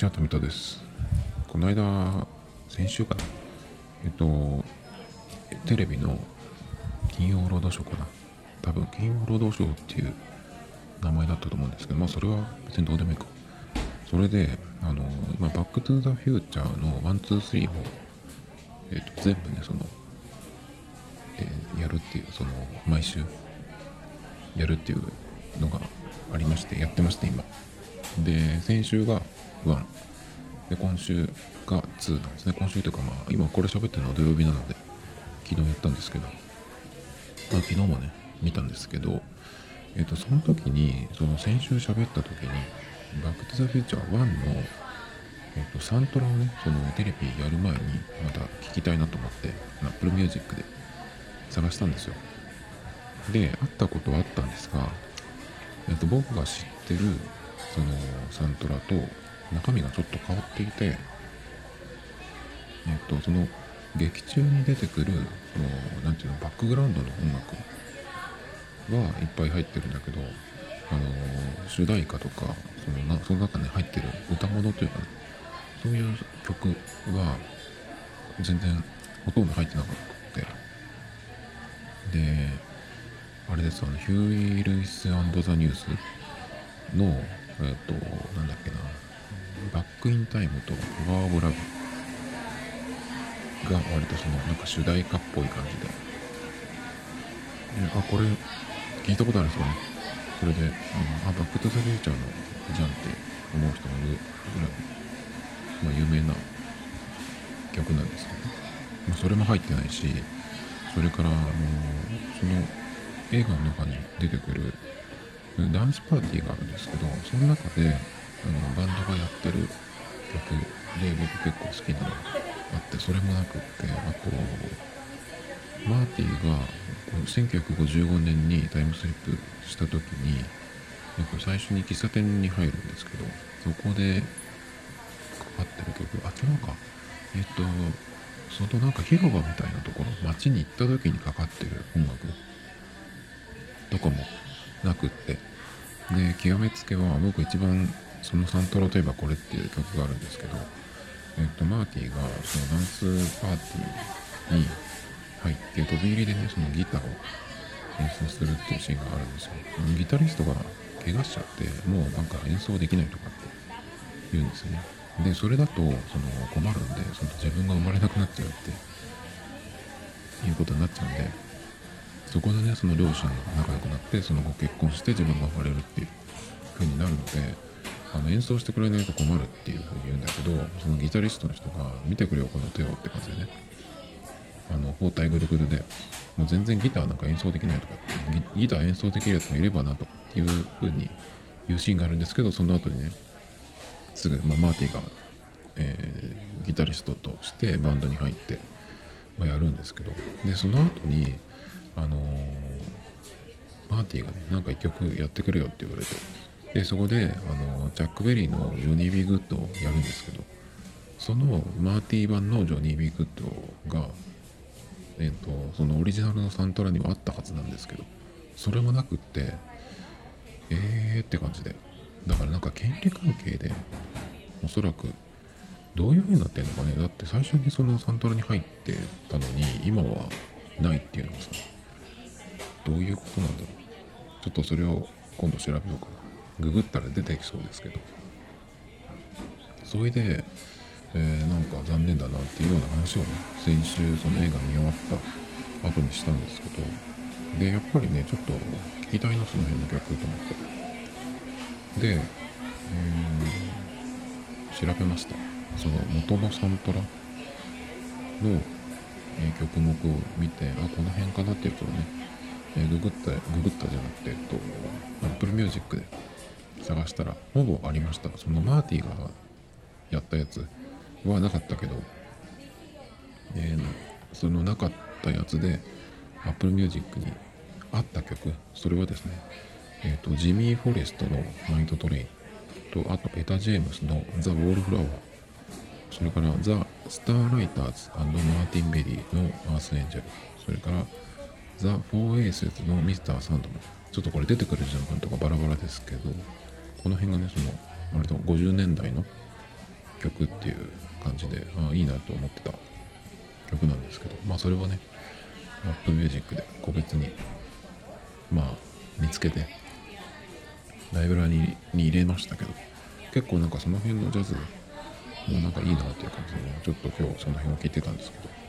じゃあ、富田です。この間、先週かな。えっと、テレビの金曜ロードショーかな。多分、金曜ロードショーっていう名前だったと思うんですけど、まあ、それは別にどうでもいいか。それで、あの、今、バックトゥザフューチャーの1、2、3を、えっと、全部ね、その、えー、やるっていう、その、毎週、やるっていうのがありまして、やってまして、今。で、先週が1。で、今週が2なんですね。今週というか、まあ、今これ喋ってるのは土曜日なので、昨日やったんですけど、まあ、昨日もね、見たんですけど、えっ、ー、と、その時に、その先週喋った時に、バック・トゥ・ザ・フューチャー1の、え、ー、と、サントラをね、そのテレビやる前に、また聞きたいなと思って、Apple Music で探したんですよ。で、あったことはあったんですが、えっ、ー、と、僕が知ってる、そのサントラと中身がちょっと変わっていて、えっと、その劇中に出てくる、その、なんていうの、バックグラウンドの音楽はいっぱい入ってるんだけど、あの、主題歌とか、そのなその中に入ってる歌物というかね、そういう曲は全然ほとんど入ってなかったで、あれですあの、ヒューイ・ルイス・アンド・ザ・ニュースのえっ、と、なんだっけな、バックインタイムとパワーオブラブが割とその、なんか主題歌っぽい感じでで、あ、これ、聞いたことあるんですよね？それで、うん、あ、バックトゥザフューチャーのじゃんって思う人がいるぐらい、まあ、有名な曲なんですけど、まあ、それも入ってないし、それから、あのその映画の中に出てくるダンスパーティーがあるんですけどその中であのバンドがやってる曲で僕結構好きなのあってそれもなくってあとマーティが1955年にタイムスリップした時に最初に喫茶店に入るんですけどそこでかかってる曲あ違うか。えっとそのなんか広場みたいなところ街に行った時にかかってる音楽とかもなくって。で極めつけは僕一番そのサントラといえばこれっていう曲があるんですけど、えっと、マーティがそのダンスパーティーに入って飛び入りでねそのギターを演奏するっていうシーンがあるんですよ。ギタリストが怪我しちゃってもうなんか演奏できないとかって言うんですよね。でそれだとその困るんでその自分が生まれなくなっちゃうっていうことになっちゃうんでそこでねその両親が仲良くなってその後結婚して自分が生まれるっていう風になるのであの演奏してくれないと困るっていう風に言うんだけどそのギタリストの人が見てくれよこの手をって感じでね。あの包帯ぐるぐるでもう全然ギターなんか演奏できないとかってギター演奏できるやつもいればなという風に言うシーンがあるんですけどその後にねすぐ、まあ、マーティが、えー、ギタリストとしてバンドに入って、まあ、やるんですけど。でその後にあのー、マーティがね、なんか一曲やってくれよって言われて、で、そこで、あの、チャック・ベリーのジョニー・ビー・グッドをやるんですけど、そのマーティー版のジョニー・ビー・グッドが、えっ、ー、と、そのオリジナルのサントラにはあったはずなんですけど、それもなくって、えーって感じで。だからなんか権利関係で、おそらく、どういう風になってんのかね。だって最初にそのサントラに入ってたのに、今はないっていうのがさ、どういうことなんだろうちょっとそれを今度調べようかなググったら出てきそうですけど。それで、えー、なんか残念だなっていうような話をね先週その映画見終わった後にしたんですけど。でやっぱりねちょっと聞きたいなその辺の曲と思って。で、えー、調べました。その元のサントラの、え曲目を見てあこの辺かなっていうとねえー、ググった、ググったじゃなくて、えっと、Apple Music で探したら、ほぼありました。そのマーティーがやったやつはなかったけど、えー、そのなかったやつで、Apple Music にあった曲、それはですね、えっ、ー、と、ジミー・フォレストのナイトトレインと、あと、エタ・ジェームスのザ・ウォールフラワー、それから、ザ・スターライターズマーヴィン・ベリーのアース・エンジェル、それから、ザ・フォーエースのミスター・サンドマンちょっとこれ出てくる順番とかバラバラですけどこの辺がねその割と50年代の曲っていう感じであいいなと思ってた曲なんですけどまあそれはね Apple Music で個別にまあ見つけてライブラリに入れましたけど結構なんかその辺のジャズもなんかいいなっていう感じでねちょっと今日その辺を聞いてたんですけど。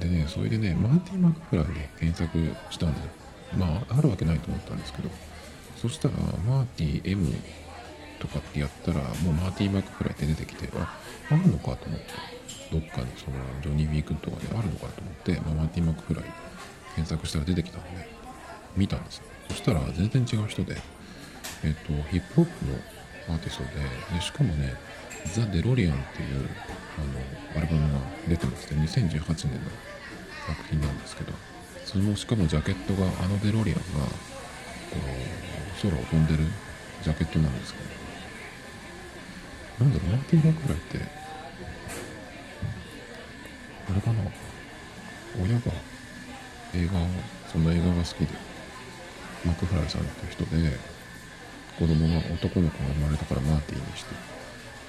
でねそれでねマーティン・マクフライで検索したんでまああるわけないと思ったんですけどそしたらマーティー M とかってやったらもうマーティー・マックフライって出てきてああるのかと思ってどっかにそのジョニー・ウィークンとかであるのかと思って、まあ、マーティー・マックフライ検索したら出てきたんで見たんですよ。そしたら全然違う人でえっ、とヒップホップのアーティストででしかもねザ・デロリアンっていうあのアルバムが出てまして2018年の作品なんですけどそのしかもジャケットがあのデロリアンが空を飛んでるジャケットなんですけど。なんだろうマーティン・マクライって。あれかな。親が映画をそんな映画が好きでマクフライさんって人で子供が男の子が生まれたからマーティーにしてっ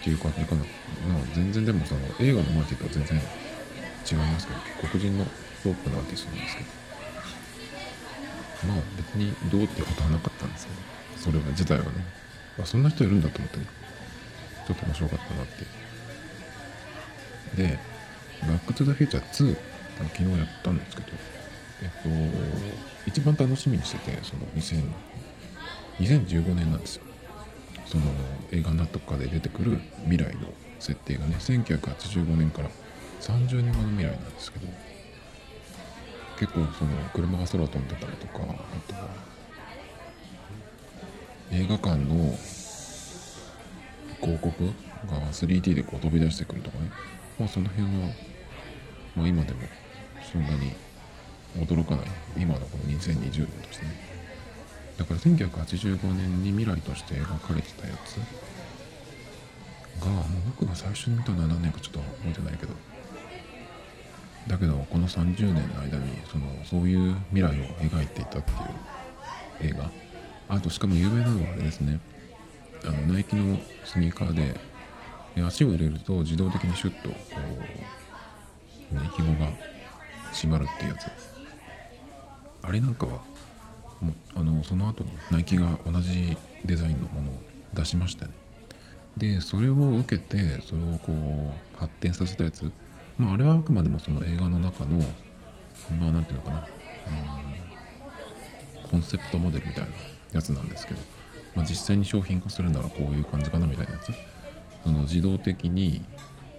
ていう感じかな、まあ、全然でもその映画のマーティーとは全然違いますけど黒人のポップなアーティストなんですけど。まあ別にどうってことはなかったんですけどそれは自体はね、あ、そんな人いるんだと思ってねちょっと面白かったなってでバックトゥザフューチャー2昨日やったんですけどえっと一番楽しみにしててその2000 2015年なんですよ。その映画のとかで出てくる未来の設定がね1985年から30年後の未来なんですけど結構その車が空飛んでたりとかあとは映画館の広告が 3D でこう飛び出してくるとかね、まあ、その辺は、まあ、今でもそんなに驚かない今のこの2020年としてね。だから1985年に未来として描かれてたやつがもう僕が最初に見たのは何年かちょっと覚えてないけどだけどこの30年の間にそのそういう未来を描いていたっていう映画。あとしかも有名なのはあれですね。あのナイキのスニーカーで足を入れると自動的にシュッとこう、ね、紐が締まるっていうやつ。あれなんかはもあのその後にナイキが同じデザインのものを出しましたね。でそれを受けてそれをこう発展させたやつ。まああれはあくまでもその映画の中のまあ何ていうのかな、うん、コンセプトモデルみたいなやつなんですけどまあ、実際に商品化するならこういう感じかなみたいなやつ。その自動的に、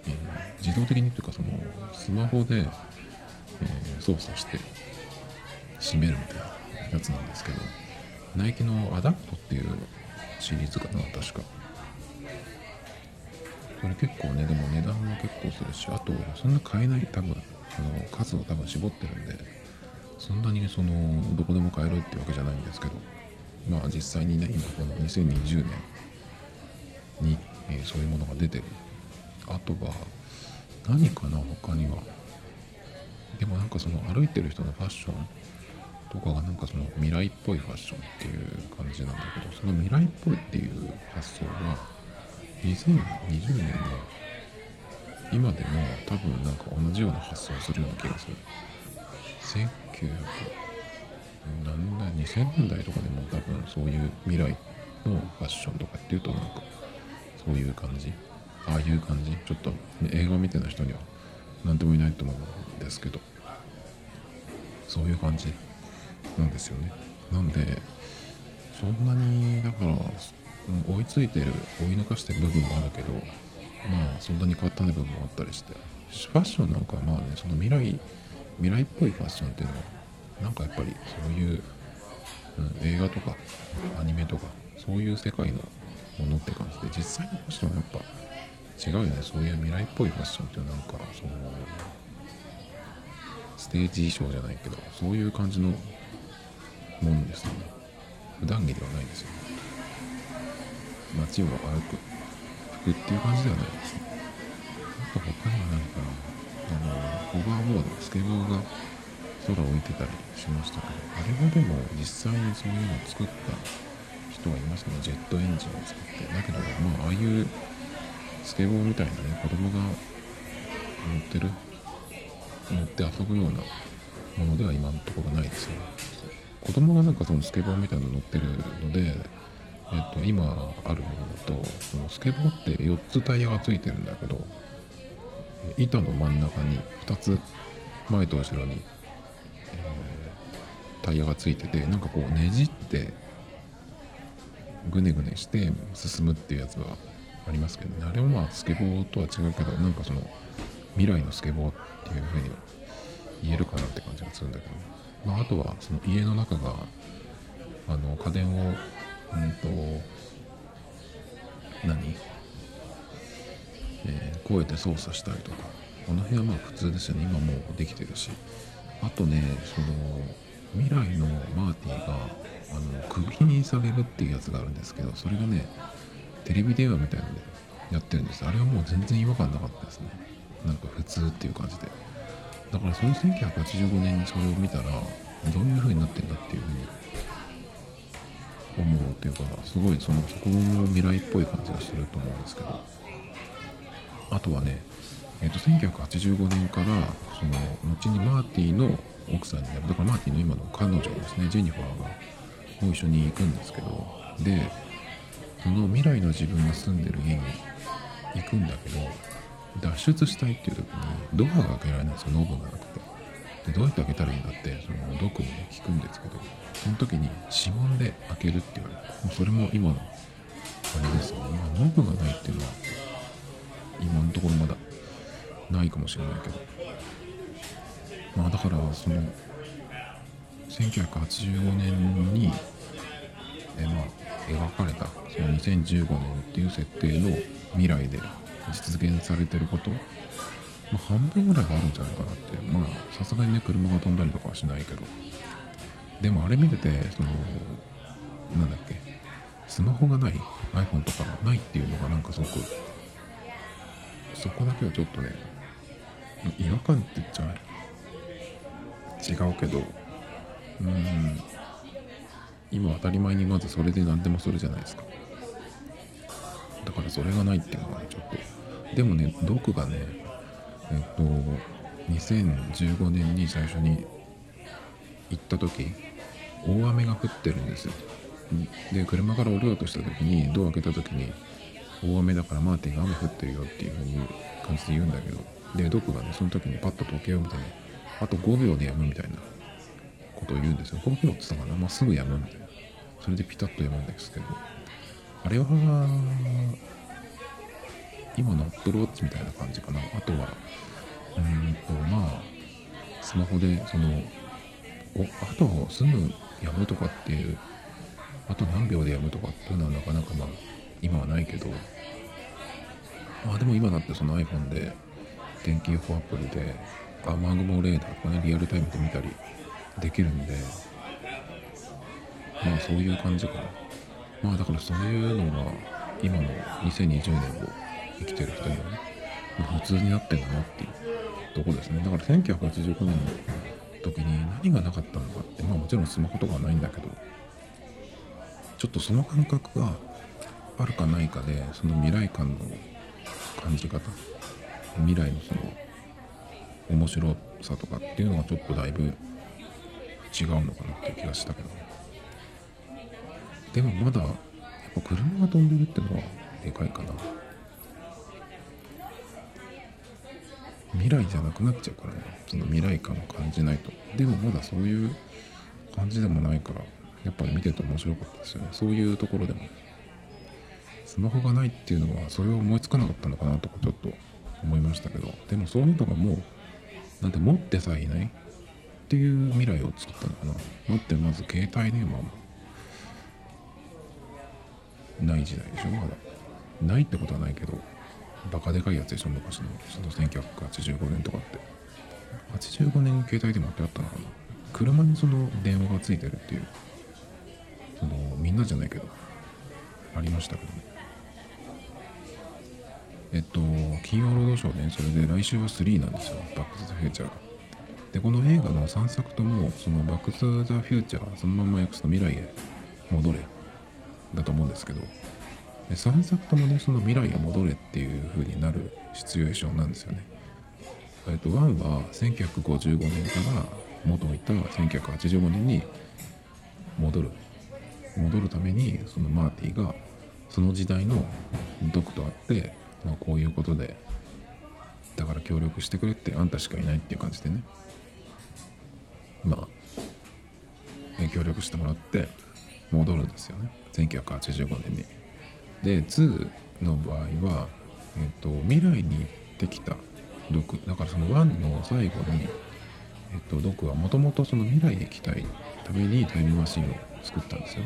えー、自動的にというかそのスマホで、えー、操作して閉めるみたいなやつなんですけどナイキのアダプトっていうシリーズかな確か。これ結構ねでも値段も結構とそんな買えない多分あの数を多分絞ってるんでそんなにそのどこでも買えるってわけじゃないんですけどまあ実際にね今この2020年に、えー、そういうものが出てる。あとは何かな他には。でもなんかその歩いてる人のファッションとかがなんかその未来っぽいファッションっていう感じなんだけどその未来っぽいっていう発想が2020年の今でも多分なんか同じような発想をするような気がする。1900なんだ2000年代とかでも多分そういう未来のファッションとかっていうとなんかそういう感じ。ああいう感じ。ちょっと、ね、映画見てな人には何ともいないと思うんですけど。そういう感じなんですよね。なんでそんなにだから追いついてる追い抜かしてる部分もあるけどまあそんなに変わったね部分もあったりして。ファッションなんかはまあねその未来未来っぽいファッションっていうのはなんかやっぱりそういう、うん、映画とかアニメとかそういう世界のものって感じで実際のファッションはやっぱ違うよね。そういう未来っぽいファッションっていうなんかそのステージ衣装じゃないけどそういう感じのものですよね。普段着ではないですよね街を歩く。服っていう感じではないですね。あと他には何かあのホバーボードスケボーが空を浮いてたりしましたけどあれはでも実際にそういうのを作った人はいますね。ジェットエンジンを作って。だけどまあああいうスケボーみたいなね子供が乗ってる乗って遊ぶようなものでは今のところないですよね。子供がなんかそのスケボーみたいなの乗ってるので、えっと、今あるものだとそのスケボーって4つタイヤがついてるんだけど板の真ん中に2つ前と後ろに、えー、タイヤがついててなんかこうねじってぐねぐねして進むっていうやつはありますけどねあれはまあスケボーとは違うけどなんかその未来のスケボーっていうふうに言えるかなって感じがするんだけど、まあ、あとはその家の中があの家電をうんと何？えー、こうやって操作したりとか。この辺はまあ普通ですよね。今もうできてるし。あとねその未来のマーティーがあのクビにされるっていうやつがあるんですけどそれがねテレビ電話みたいなのでやってるんです。あれはもう全然違和感なかったですね。なんか普通っていう感じで。だからその1985年にそれを見たらどういう風になってんだっていう風に思うというかすごいそのそこも未来っぽい感じがすると思うんですけど。あとはね、えー、と1985年からその後にマーティの奥さんになる。だからマーティの今の彼女ですね。ジェニファーがも一緒に行くんですけど。でその未来の自分が住んでる家に行くんだけど脱出したいっていう時にドアが開けられないんですよ。ノブがなくて。でどうやって開けたらいいんだってそのドクにね聞くんですけどその時に指紋で開けるって言われてもうそれも今のあれですね。まあノブがないっていうのは今のところまだないかもしれないけど。まあだからその1985年にえまあ描かれたその2015年っていう設定の未来で実現されてること、まあ、半分ぐらいはあるんじゃないかなって。まあさすがにね車が飛んだりとかはしないけど。でもあれ見ててそのなんだっけ。スマホがない。iPhone とかがないっていうのがなんかすごくそこだけはちょっとね違和感って言っちゃ違うけど。うん。今当たり前にまずそれで何でもするじゃないですか。だからそれがないっていうのがねちょっと。でもね毒がねえっと2015年に最初に行った時大雨が降ってるんですよ。で車から降りようとした時にドア開けた時に大雨だからマーティンが雨降ってるよっていう風に感じで言うんだけどでドクがねその時にパッと時計を見てねあと5秒でやむみたいなことを言うんですよ。5秒って言ったかな、まあ、すぐやむみたいな。それでピタッとやむんですけど。あれは今の Apple Watch みたいな感じかな。あとはうんとまあスマホでそのおあとすぐやむとかっていうあと何秒でやむとかっていうのはなかなかまあ今はないけど。まあでも今だってその iPhone で天気予報アプリで雨雲レーダーとかねリアルタイムで見たりできるんで。まあそういう感じかな。まあだからそういうのが今の2020年を生きてる人にはね普通になってんだなっていうとこですね。だから1985年の時に何がなかったのかってまあもちろんスマホとかはないんだけどちょっとその感覚があるかないかでその未来感の感じ方未来のその面白さとかっていうのがちょっとだいぶ違うのかなっていう気がしたけど。でもまだやっぱ車が飛んでるってのはでかいかな。未来じゃなくなっちゃうからね。その未来感を感じないと。でもまだそういう感じでもないからやっぱり見てて面白かったですよね。そういうところでも。スマホがないっていうのはそれを思いつかなかったのかなとかちょっと思いましたけど。でもそういうのがもうなんて持ってさえいないっていう未来を作ったのかな。持ってまず携帯電話も。ない時代でしょまだ。ないってことはないけど。バカでかいやつでしょ昔の。その1985年とかって。85年携帯電話ってあったのかな。車にその電話がついてるっていうそのみんなじゃないけどありましたけどね。えっと、金曜ロードショーね、それで来週は3なんですよ、バック・トゥ・ザ・フューチャーが。で、この映画の3作とも、そのバック・トゥ・ザ・フューチャー、そのまま訳すと未来へ戻れ、だと思うんですけど、3作ともねその未来へ戻れっていう風になるシチュエーションなんですよね。えっと、1は1955年から元いた1985年に戻る戻るためにそのマーティーがその時代のドクと会って、まあ、こういうことでだから協力してくれってあんたしかいないっていう感じでねまあ協力してもらって戻るんですよね1985年に。で2の場合は、えっと、未来に行ってきたドクだからその1の最後に、えっと、ドクはもともとその未来へ行きたいためにタイムマシンを作ったんですよ。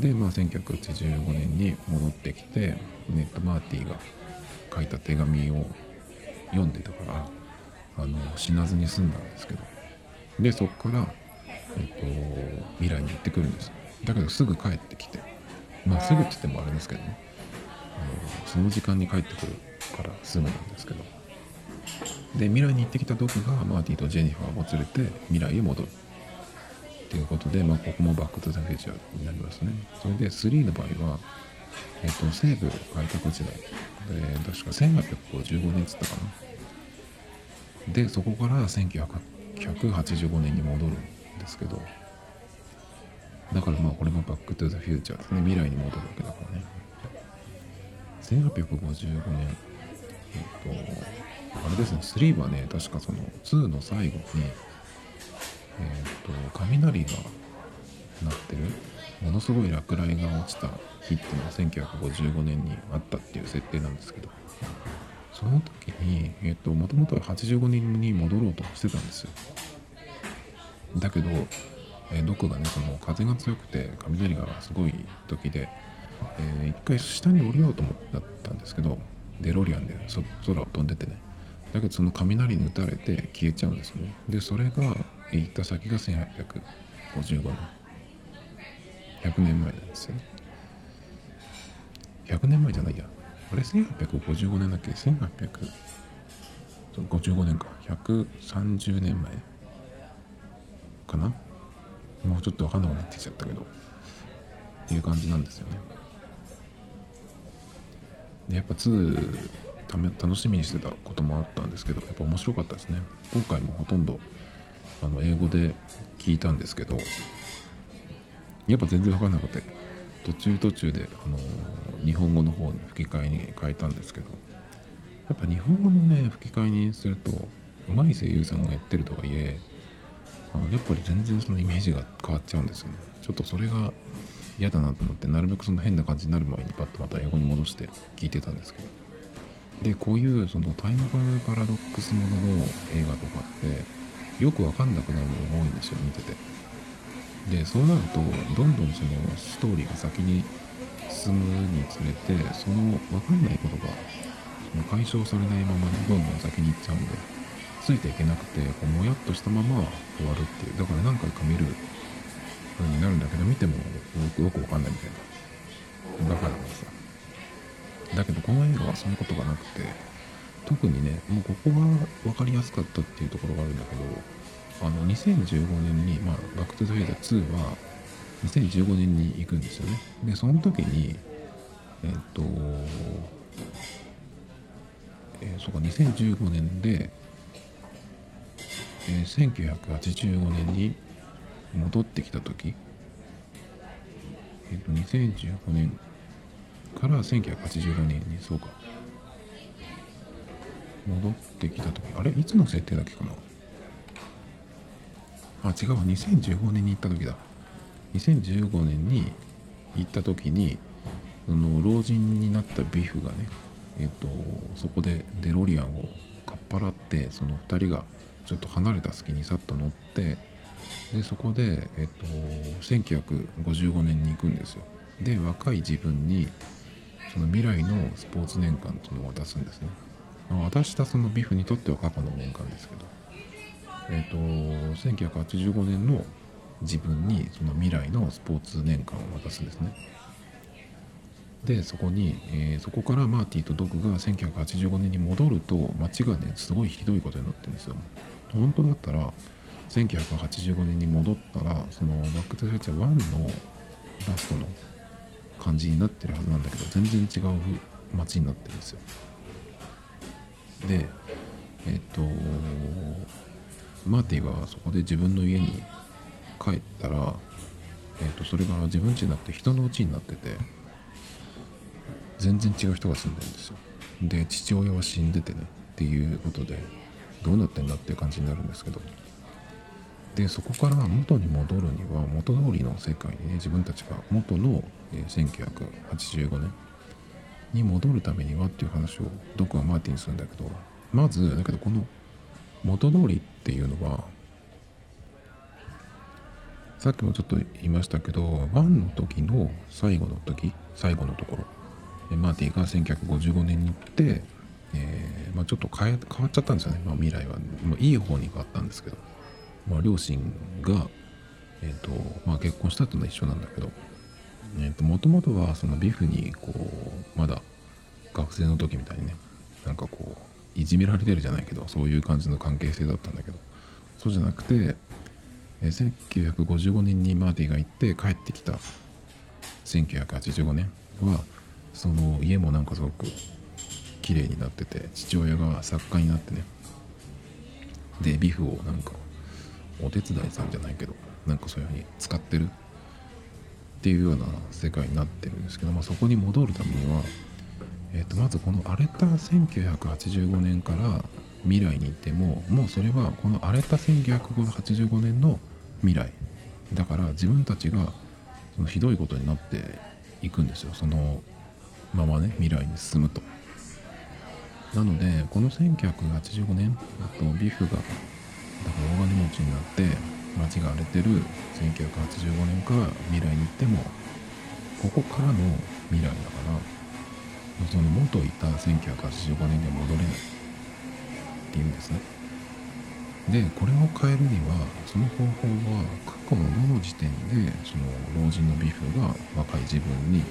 で、まあ、1985年に戻ってきてネットマーティーが書いた手紙を読んでたからあの死なずに済んだんですけど。でそこから、えっと、未来に行ってくるんです。だけどすぐ帰ってきて。まあすぐって言ってもあれですけどね。あのその時間に帰ってくるからすぐなんですけど。で未来に行ってきたドクがマーティとジェニファーを連れて未来へ戻る。っていうことで、まあ、ここもバック・トゥ・ザ・フューチャーになりますね。それで3の場合は、えっと、西部開拓時代。で確か1855年っつったかな。でそこから1985年に戻るんですけど。だからまあこれもバックトゥザフューチャーですね。未来に戻るわけだからね。1855年。えっとあれですね。3はね確かその2の最後にえっと雷が鳴ってる。ものすごい落雷が落ちた日っていうのが1955年にあったっていう設定なんですけど。その時にえっともともとは85年に戻ろうとしてたんですよ。だけど、えー、どこがねその風が強くて雷がすごい時で、えー、一回下に降りようと思ったんですけどデロリアンで空を飛んでてね。だけどその雷に打たれて消えちゃうんですよね。でそれが行った先が1855年。100年前なんですよね。100年前じゃないや。あれ1855年だっけ？1855年か。130年前かな？もうちょっと分かんなくなってきちゃったけどっていう感じなんですよね。でやっぱ2楽しみにしてたこともあったんですけどやっぱ面白かったですね。今回もほとんどあの英語で聞いたんですけどやっぱ全然分かんなくて途中途中で、あの日本語の方に吹き替えに変えたんですけどやっぱ日本語のね吹き替えにすると上手い声優さんがやってるとはいえあやっぱり全然そのイメージが変わっちゃうんですよね。ちょっとそれが嫌だなと思ってなるべくその変な感じになる前にパッとまた英語に戻して聞いてたんですけど。でこういうそのタイムパラドックスものの映画とかってよく分かんなくなるのが多いんですよ見てて。でそうなるとどんどんそのストーリーが先に進むにつれてその分かんないことが解消されないままどんどん先に行っちゃうんで。ついていけなくてこうもやっとしたまま終わるっていう。だから何回か見る風になるんだけど見てもよくわかんないみたいな。バカだからさ。だけどこの映画はそんなことがなくて特にねもうここが分かりやすかったっていうところがあるんだけどあの2015年に、まあ、バック・トゥ・ザ・フューチャー2は2015年に行くんですよね。でその時にえっ、とえー、そうか2015年でえー、1985年に戻ってきた時、えー、と2015年から1985年にそうか。戻ってきた時。あれ？いつの設定だっけかな？あ違う2015年に行った時だ。2015年に行った時にその老人になったビフがねえっ、とそこでデロリアンをかっぱらってその2人がちょっと離れた隙にさっと乗ってでそこで、えっと、1955年に行くんですよ。で若い自分にその未来のスポーツ年間っていうのを渡すんですね。渡したそのビフにとっては過去の年間ですけど。えっと1985年の自分にその未来のスポーツ年間を渡すんですね。でそこに、えー、そこからマーティーとドクが1985年に戻ると街がねすごいひどいことになってるんですよ。本当だったら1985年に戻ったらそのバック・トゥ・フューチャー1のラストの感じになってるはずなんだけど全然違う街になってるんですよ。でえっ、とマーティーがそこで自分の家に帰ったら、えー、とそれが自分家になって人の家になってて全然違う人が住んでるんですよ。で父親は死んでてねっていうことでどうなってんだっていう感じになるんですけど。でそこから元に戻るには元通りの世界にね自分たちが元の、え、1985年に戻るためにはっていう話をドクはマーティンするんだけどまずだけどこの元通りっていうのはさっきもちょっと言いましたけど1の時の最後の時最後のところマーティーが1955年に行って、えーまあ、ちょっと変え変わっちゃったんですよね、まあ、未来は、まあ、いい方に変わったんですけど、まあ、両親が、えーとまあ、結婚したっていうのは一緒なんだけど。もともとはそのビフにこうまだ学生の時みたいにねなんかこういじめられてるじゃないけどそういう感じの関係性だったんだけど。そうじゃなくてえ1955年にマーティーが行って帰ってきた。1985年はその家もなんかすごく綺麗になってて父親が作家になってね。でビフをなんかお手伝いさんじゃないけどなんかそういうふうに使ってる。っていうような世界になってるんですけど、まあ、そこに戻るためには、えー、とまずこの荒れた1985年から未来に行ってももうそれはこの荒れた1985年の未来。だから自分たちがそのひどいことになっていくんですよ。そのままね未来に進むと。なのでこの1985年あとビフがだから大金持ちになって街が荒れてる1985年から未来に行ってもここからの未来だからその元いた1985年には戻れない。っていうんですね。でこれを変えるにはその方法は過去のどの時点でその老人のビフが若い自分に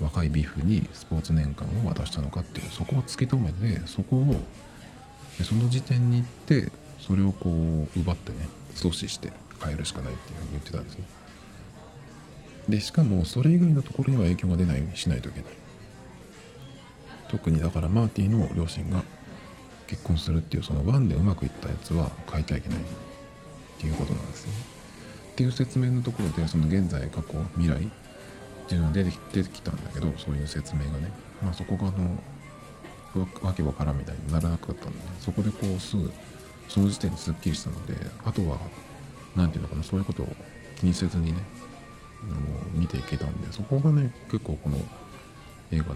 若いビフにスポーツ年間を渡したのかっていうそこを突き止めてそこをその時点に行ってそれをこう奪ってね阻止して変えるしかないっていうふうに言ってたんですね。でしかもそれ以外のところには影響が出ないようにしないといけない。特にだからマーティーの両親が結婚するっていうそのワンでうまくいったやつは変えてはいけない。っていうことなんですね。っていう説明のところでその現在過去未来っていうのが出て出てきたんだけどそういう説明がね、まあ、そこがあのわけわからんみたいにならなかったんで、ね、そこでこうすぐその時点ですっきりしたのであとは何て言うのかなそういうことを気にせずにね見ていけたんでそこがね結構この映画の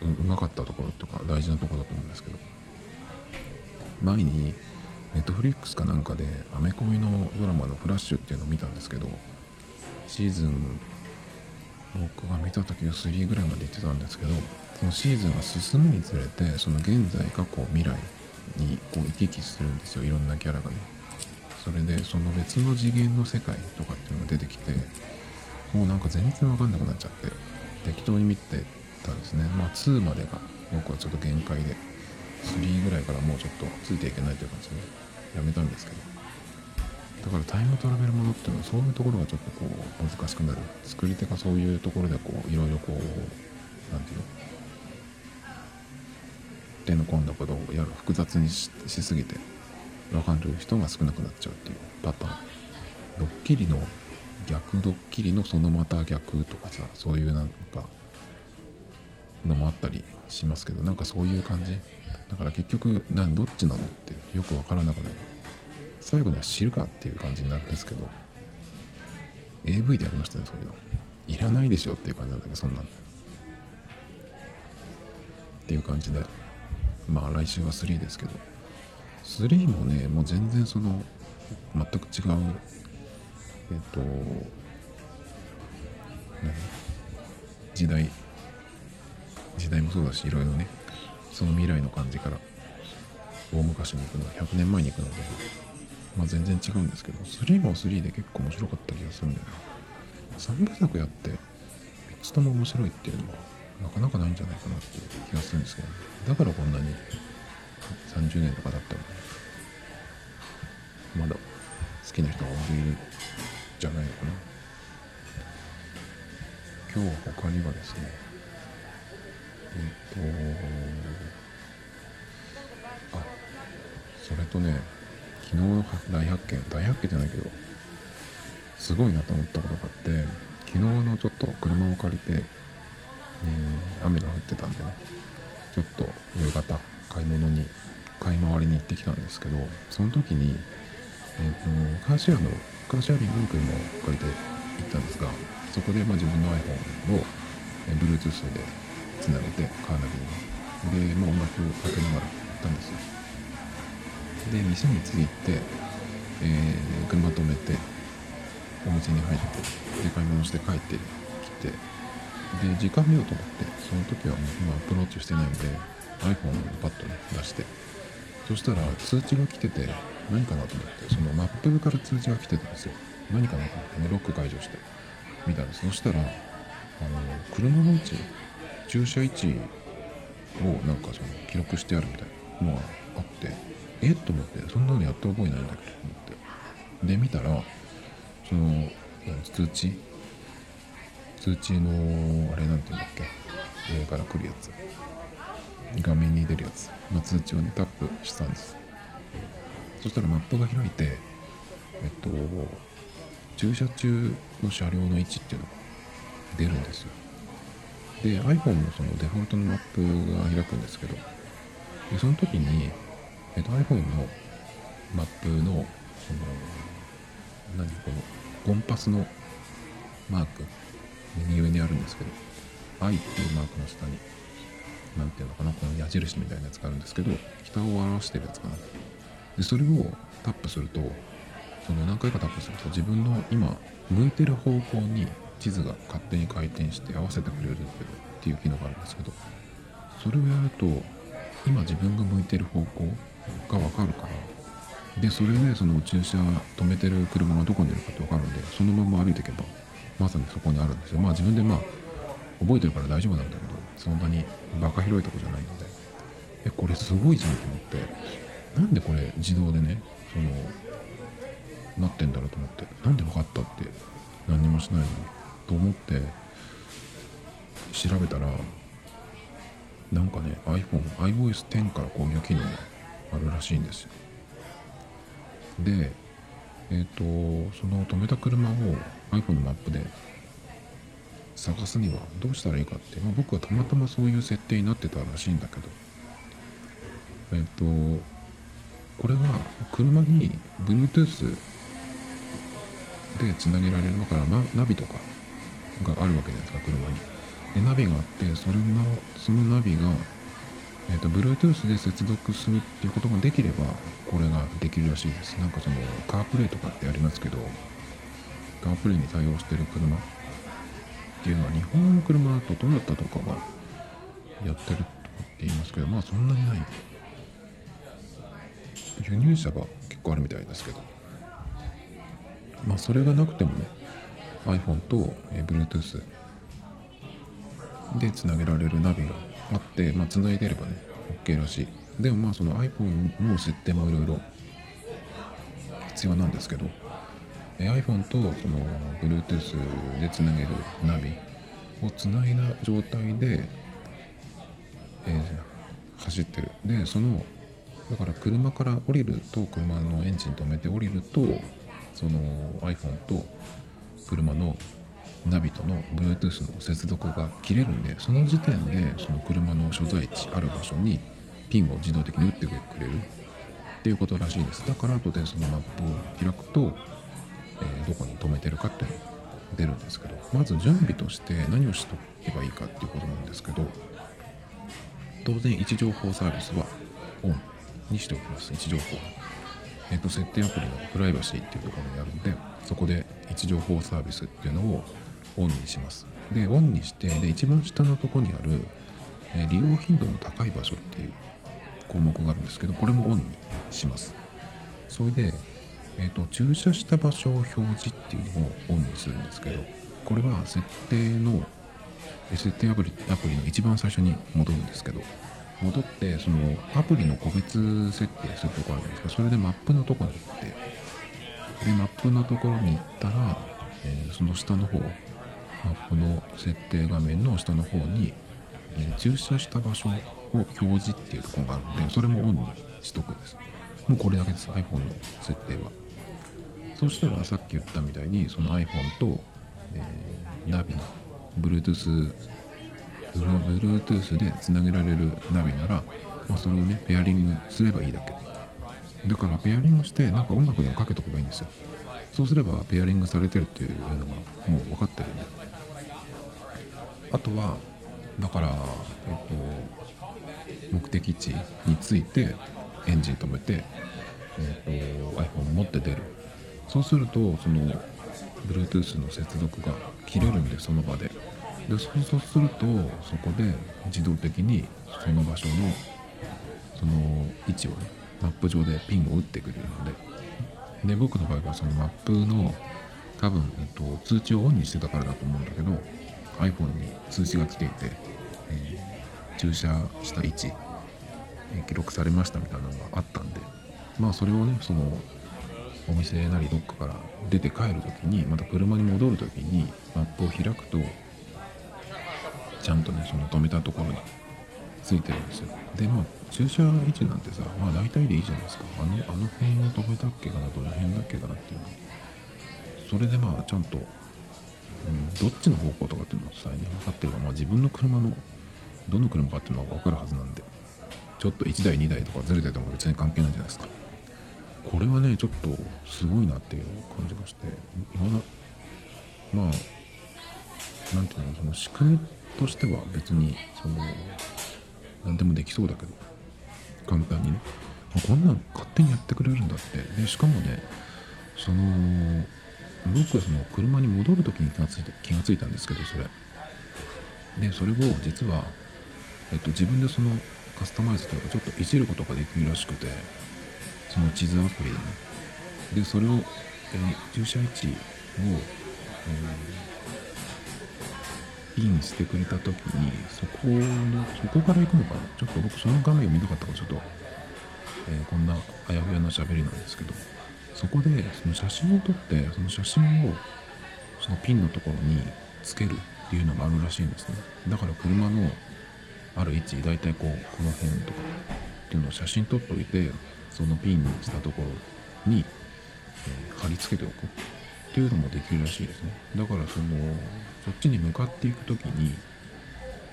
うまかったところとか大事なところだと思うんですけど。前にネットフリックスかなんかでアメコミのドラマの「フラッシュ」っていうのを見たんですけどシーズン僕が見た時は3ぐらいまで行ってたんですけどそのシーズンが進むにつれてその現在過去未来にこう行き来するんですよ。いろんなキャラがね。それでその別の次元の世界とかっていうのが出てきてもうなんか全然わかんなくなっちゃって適当に見てたんですね。まあ2までが僕はちょっと限界で3ぐらいからもうちょっとついていけないという感じでやめたんですけど。だからタイムトラベルものっていうのはそういうところがちょっとこう難しくなる。作り手がそういうところでこういろいろこう何て言うの？手の込んだことをやる複雑にしすぎて分かる人が少なくなっちゃうっていうパターン。ドッキリの逆ドッキリのそのまた逆とかさそういうなんかのもあったりしますけどなんかそういう感じ？だから結局何どっちなのってよく分からなくなる。最後には知るかっていう感じになるんですけど AV でやりましたねそういうの。いらないでしょっていう感じなんだけどそんなんっていう感じでまあ来週は3ですけど。3もねもう全然その全く違う。えっと時代。時代もそうだしいろいろね。その未来の感じから大昔に行くの100年前に行くので。まあ全然違うんですけど3も3で結構面白かった気がするんだよな3部作やって3つとも面白いっていうのはなかなかないんじゃないかなっていう気がするんですけど、ね、だからこんなに30年とかだったらまだ好きな人が多いんじゃないのかな。今日は他にはですねえっ、とあそれとね昨日の大発見大発見じゃないけどすごいなと思ったことがあって昨日のちょっと車を借りて、えー、雨が降ってたんでねちょっと夕方買い物に買い回りに行ってきたんですけどその時に、えーと、カーシェアのカーシェアリングの車を借りて行ったんですがそこでま自分の iPhone を、えー、Bluetooth でつなげてカーナビに。で、まあ、音楽をかけながら行ったんですよ。で店に着いて、えー、車止めてお店に入ってで買い物して帰ってきてで時間見ようと思ってその時はもう今アプローチしてないんで iPhone をパッとね出してそしたら通知が来てて何かなと思ってそのマップから通知が来てたんですよ。何かなと思ってねロック解除して見たんです。そしたらあの車の位置駐車位置をなんかその記録してあるみたいなのがあってえ？っと思ってそんなのやった覚えないんだけどと思って。で見たらその通知？通知のあれなんていうんだっけ？上から来るやつ。画面に出るやつ。の通知をねタップしたんです。そしたらマップが開いてえっと駐車中の車両の位置っていうのが出るんですよ。で iPhone のそのデフォルトのマップが開くんですけどでその時に、えっと、iPhone のマップのその何このコンパスのマーク。右上にあるんですけど I っていうマークの下に何ていうのかなこの矢印みたいなやつがあるんですけど北を表してるやつかな。でそれをタップするとその何回かタップすると自分の今向いてる方向に地図が勝手に回転して合わせてくれるっていう機能があるんですけどそれをやると今自分が向いてる方向が分かるから。でそれでその駐車止めてる車がどこにいるかって分かるんでそのまま歩いていけばまさにそこにあるんですよ。まあ自分でまあ覚えてるから大丈夫なんだけどそんなにバカ広いとこじゃないので。えこれすごいじゃんと思ってなんでこれ自動でねそのなってんだろうと思ってなんで分かったって何にもしないのにと思って調べたらなんかね iPhone iOS10 からこういう機能があるらしいんですよ。でえっ、ー、とその止めた車を iPhone のマップで探すにはどうしたらいいかって、まあ、僕はたまたまそういう設定になってたらしいんだけどえっ、ー、とこれは車に Bluetooth でつなげられるだからナビとかがあるわけじゃないですか車に。でナビがあってそれのそのナビが、えーと、Bluetooth で接続するっていうことができればこれができるらしいです。なんかそのカープレイとかってありますけどカープレイに対応してる車っていうのは日本の車だとトヨタとかがやってるとかって言いますけどまあそんなにない。輸入車が結構あるみたいですけど。まあそれがなくてもね iPhone と、Bluetooth でつなげられるナビがあって、まあ、つないでればね OK らし。いでもまあその iPhone の設定もいろいろ必要なんですけど。iPhone とその Bluetooth でつなげるナビをつないだ状態で、えー、走ってる。でそのだから車から降りると車のエンジン止めて降りるとその iPhone と車のナビとの Bluetooth の接続が切れるんでその時点でその車の所在地ある場所にピンを自動的に打ってくれる。っていうことらしいです。だから後でそのマップを開くと、えー、どこに止めてるかっていうのが出るんですけどまず準備として何をしとけばいいかっていうことなんですけど当然位置情報サービスはオンにしておきます。位置情報。えっと、設定アプリのプライバシーっていうところにあるんでそこで位置情報サービスっていうのをオンにします。でオンにしてで一番下のとこにある、え利用頻度の高い場所っていう項目があるんですけどこれもオンにします。それで、えーと、駐車した場所を表示っていうのをオンにするんですけどこれは設定の設定アプリアプリの一番最初に戻るんですけど戻ってそのアプリの個別設定するとこあるんですか。それでマップのとこに行ってでマップのところに行ったら、えー、その下の方マップの設定画面の下の方に、え、駐車した場所を表示っていうところがあるのでそれもオンにしとくんです。もうこれだけです iPhone の設定は。そしたらさっき言ったみたいにその iPhone と、えー、ナビの Bluetooth Bluetooth でつなげられるナビなら、まあ、それをねペアリングすればいいだけ。だからペアリングしてなんか音楽でもかけとけばいいんですよ。そうすればペアリングされてるっていうのがもう分かってるんで。あとはだから、えっと、目的地についてエンジン止めて、えっと、iPhone 持って出る。そうするとその Bluetooth の接続が切れるんでその場で。でそうするとそこで自動的にその場所のその位置をねマップ上でピンを打ってくれるので。で僕の場合はそのマップの多分、えっと、通知をオンにしてたからだと思うんだけど iPhone に通知が来ていて、えー、駐車した位置、えー、記録されましたみたいなのがあったんでまあそれをねそのお店なりどっかから出て帰る時にまた車に戻る時にマップを開くとちゃんとねその止めたところについてるんですよ。でまあ駐車位置なんてさまあ大体でいいじゃないですか。あのあの辺に止めたっけかなどの辺だっけかなっていうの。それでまあちゃんと、うん、どっちの方向とかっていうのをさえね分かってるからまあ自分の車のどの車かっていうのが分かるはずなんで。ちょっと1台2台とかずれてても別に関係ないじゃないですか。これはねちょっとすごいなっていう感じがして今だまあ何ていうのその仕組みとしては別にその何でもできそうだけど。簡単にね。こんなん勝手にやってくれるんだって。でしかもねその僕はその車に戻る時に気がついて気がついたんですけどそれ。でそれを実は、えっと、自分でそのカスタマイズというかちょっといじることができるらしくてその地図アプリ。でねでそれを、えー、駐車位置を、えー、インしてくれた時にそこのそこから行くのかな？ちょっと僕その画面を見なかったからちょっと、えー、こんなあやふやな喋りなんですけど。そこでその写真を撮ってその写真をそのピンのところにつけるっていうのがあるらしいんですね。だから車のある位置大体こうこの辺とかっていうのを写真撮っておいてそのピンにしたところに、えー、貼り付けておくっていうのもできるらしいですね。だからそのそっちに向かっていく時に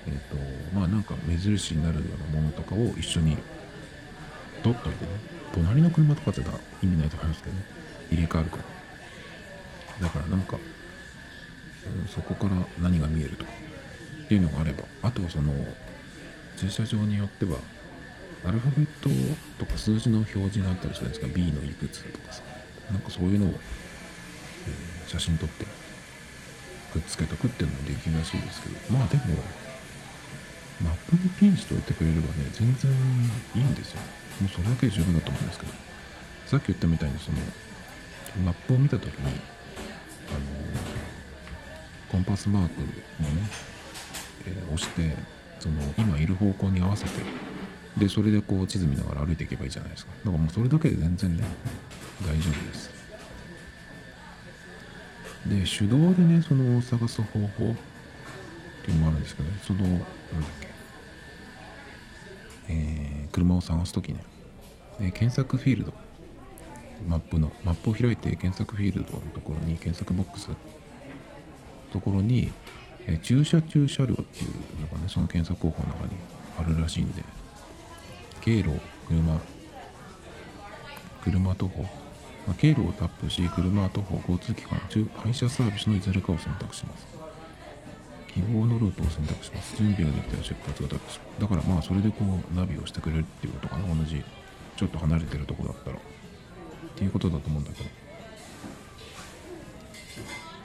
えっ、ー、とまあなんか目印になるようなものとかを一緒に取っといてね。隣の車とかってたら意味ないと思いますけどね入れ替わるから。だからなんか、うん、そこから何が見えるとかっていうのがあれば。あとはその駐車場によってはアルファベットとか数字の表示があったりするんですか。B のいくつとかさ。なんかそういうのを、えー、写真撮ってくっつけとくっていうのもできるらしいですけど。まあでもマップにピンしておいてくれればね全然いいんですよ。もうそれだけで十分だと思うんですけどさっき言ったみたいにそのマップを見た時にあのコンパスマークをね、えー、押してその今いる方向に合わせてでそれでこう地図見ながら歩いていけばいいじゃないですか。だからもうそれだけで全然ね大丈夫です。で手動でねその探す方法っていうのもあるんですけど、ね、そのなんだっけ。えー、車を探す時ねで検索フィールドマップのマップを開いて検索フィールドのところに検索ボックスところに、え、駐車中車両っていうのがねその検索方法の中にあるらしいんで経路車車徒歩、まあ、経路をタップし車徒歩交通機関中配車サービスのいずれかを選択します。希望のルートを選択します。準備ができたら出発がタップしますだからまあそれでこうナビをしてくれるっていうことかな。同じちょっと離れてるとこだったら。っていうことだと思うんだけど。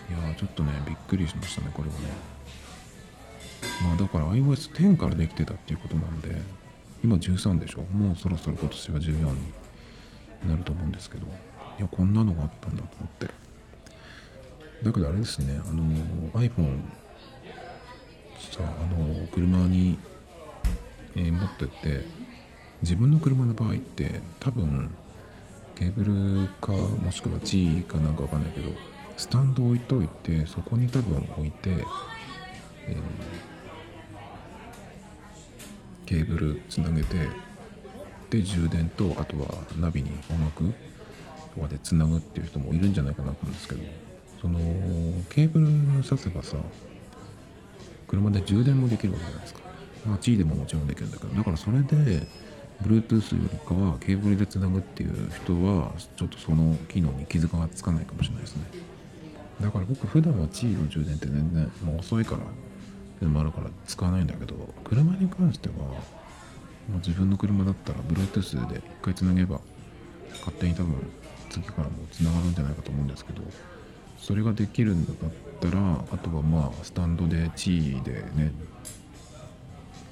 いやちょっとねびっくりしましたねこれはね。まあだから iOS10 からできてたっていうことなんで今13でしょ？もうそろそろ今年は14になると思うんですけど。いやこんなのがあったんだと思って。だけどあれですねあの iPhone さあの車に、えー、持ってって自分の車の場合って多分ケーブルかもしくは G かなんかわかんないけどスタンド置いといてそこに多分置いて、えー、ケーブルつなげてで充電とあとはナビに音楽とかでつなぐっていう人もいるんじゃないかなと思うんですけどそのケーブル挿せばさ車で充電もできるわけじゃないですか。まあ、G でももちろんできるんだけどだからそれで Bluetooth よりかはケーブルでつなぐっていう人はちょっとその機能に気づかがつかないかもしれないですねだから僕普段は G の充電って全然もう遅いからっていうのもあるから使わないんだけど車に関してはもう自分の車だったら Bluetooth で一回つなげば勝手に多分次からもつながるんじゃないかと思うんですけどそれができるんだったらあとはまあスタンドで G でね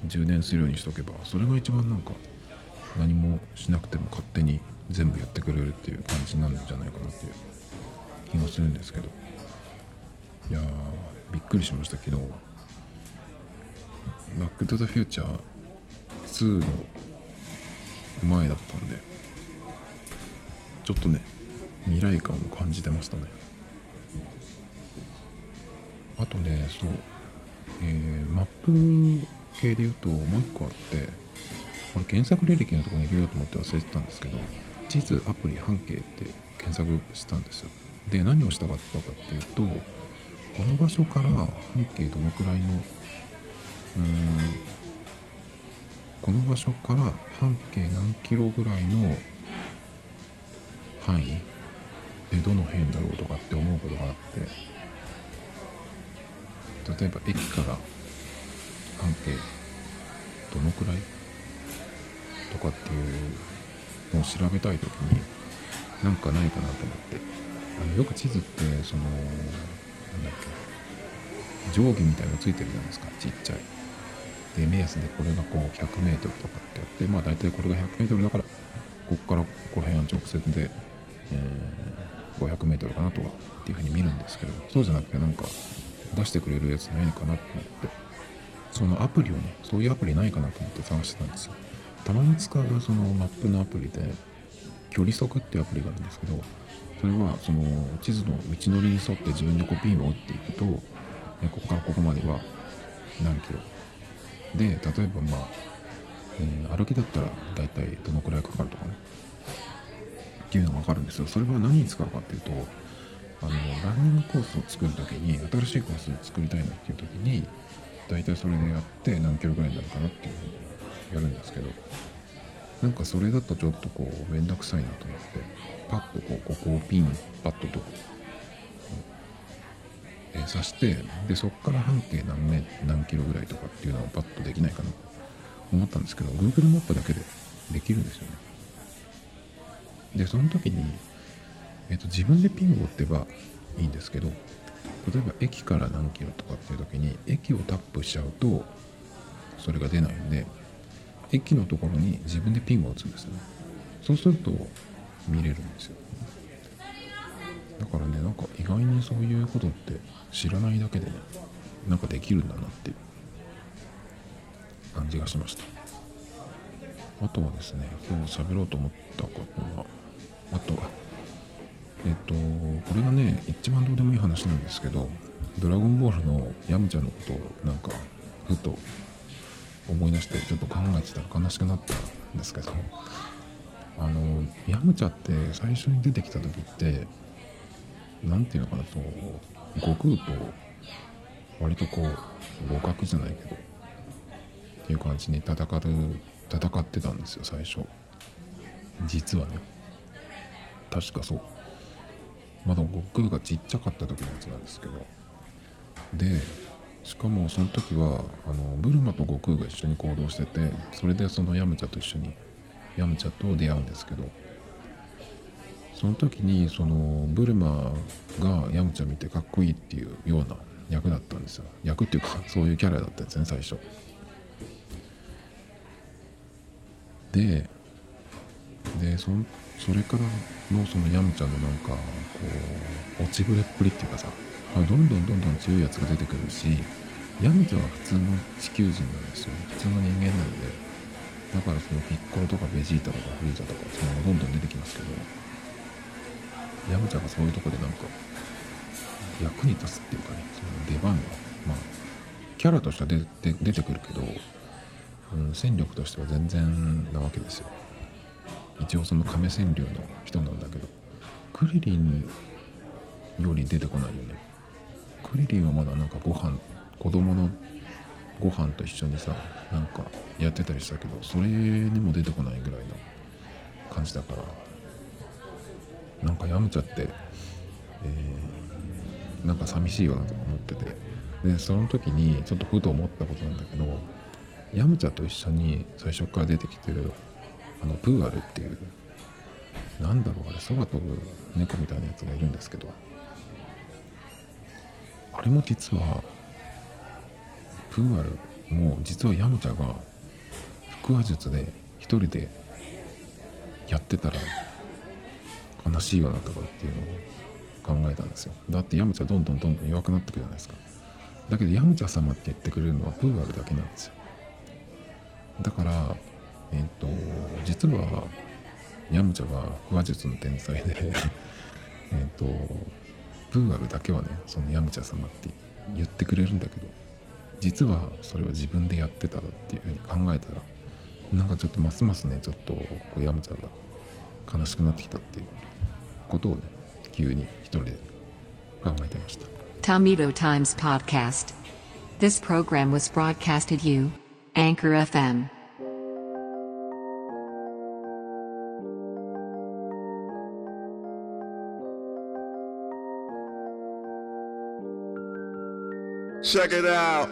充電するようにしとけばそれが一番なんか何もしなくても勝手に全部やってくれるっていう感じなんじゃないかなっていう気がするんですけど。いやびっくりしました昨日。バック・トゥ・ザ・フューチャー2の前だったんでちょっとね未来感を感じてましたね。あとねそうえー、マップ系で言うともう一個あってこれ検索履歴のところに入れようと思って忘れてたんですけど地図アプリ半径って検索したんですよ。で何をしたかったかっていうとこの場所から半径どのくらいのうーんこの場所から半径何キロぐらいの範囲でどの辺だろうとかって思うことがあって例えば駅から半径どのくらい？とかっていうのを調べたい時になんかないかなと思って。あのよく地図ってそのなんだっけ？定規みたいのついてるじゃないですか。ちっちゃい。で目安でこれがこう 100m とかってやってまあ大体これが 100m だからここからここら辺は直線で、えー、500m かなとかっていうふうに見るんですけどそうじゃなくてなんか出してくれるやつないのかなと思って。そのアプリをねそういうアプリないかなと思って探してたんですよ。たまに使うそのマップのアプリで距離測っていうアプリがあるんですけどそれはその地図の道のりに沿って自分でこうピンを打っていくとここからここまでは何キロ。で例えばまあ、えー、歩きだったら大体どのくらいかかるとかね。っていうのが分かるんですよ。それは何に使うかっていうとあのランニングコースを作る時に新しいコースを作りたいなっていう時に大体それでやって何キロぐらいになるかなっていうふうにやるんですけどなんかそれだとちょっとこう面倒くさいなと思ってパッとこうここをピンパッとと、えー、刺してでそこから半径何メ何キロぐらいとかっていうのをパッとできないかなと思ったんですけど Google マップだけでできるんですよね。でその時に、えーと、自分でピンを打ってばいいんですけど例えば駅から何キロとかっていう時に駅をタップしちゃうとそれが出ないんで駅のところに自分でピンを打つんですよね。そうすると見れるんですよ。だからねなんか意外にそういうことって知らないだけでねなんかできるんだなっていう感じがしました。あとはですね今日喋ろうと思ったことはあとはえっとこれがね一番どうでもいい話なんですけどドラゴンボールのヤムチャのことをなんかふと思い出してちょっと考えてたら悲しくなったんですけどあのヤムチャって最初に出てきた時って何て言うのかなそう悟空と割とこう互角じゃないけどっていう感じに戦う戦ってたんですよ最初。実はね。確かそう。まだ悟空がちっちゃかった時のやつなんですけど。でしかもその時はあのブルマと悟空が一緒に行動しててそれでそのヤムチャと一緒にヤムチャと出会うんですけど。その時にそのブルマがヤムチャ見てかっこいいっていうような役だったんですよ。役っていうかそういうキャラだったんですね最初。ででそのそれからのそのヤムチャのなんかこう落ちぶれっぷりっていうかさどんどんどんどん強いやつが出てくるしヤムチャは普通の地球人なんですよ。普通の人間なので。だからそのピッコロとかベジータとかフリーザとかそういうのどんどん出てきますけどヤムチャがそういうとこでなんか役に立つっていうかねその出番のまあキャラとしては出て出てくるけど、うん、戦力としては全然なわけですよ。一応その亀川流の人なんだけどクリリンより出てこないよね。クリリンはまだなんかご飯子供のご飯と一緒にさなんかやってたりしたけどそれにも出てこないぐらいの感じだからなんかヤムチャって、えー、なんか寂しいよなと思ってて。でその時にちょっとふと思ったことなんだけどヤムチャと一緒に最初から出てきてるあのプーアルっていうなんだろうあれ空飛ぶ猫みたいなやつがいるんですけどあれも実はプーアルも実はヤムチャが腹話術で一人でやってたら悲しいよなとかっていうのを考えたんですよ。だってヤムチャどんどんどんどん弱くなってくじゃないですか。だけどヤムチャ様って言ってくれるのはプーアルだけなんですよ。だからえっ、ー、と実はヤムチャが腹話術の天才で えっとプーアルだけはねそのヤムチャ様って言ってくれるんだけど実はそれは自分でやってたっていうふうに考えたらなんかちょっとますますねちょっとこうヤムちゃんが悲しくなってきたっていうことをね急に一人で考えてました。Tomito Times Podcast. This program was broadcasted you Anchor FM Check it out.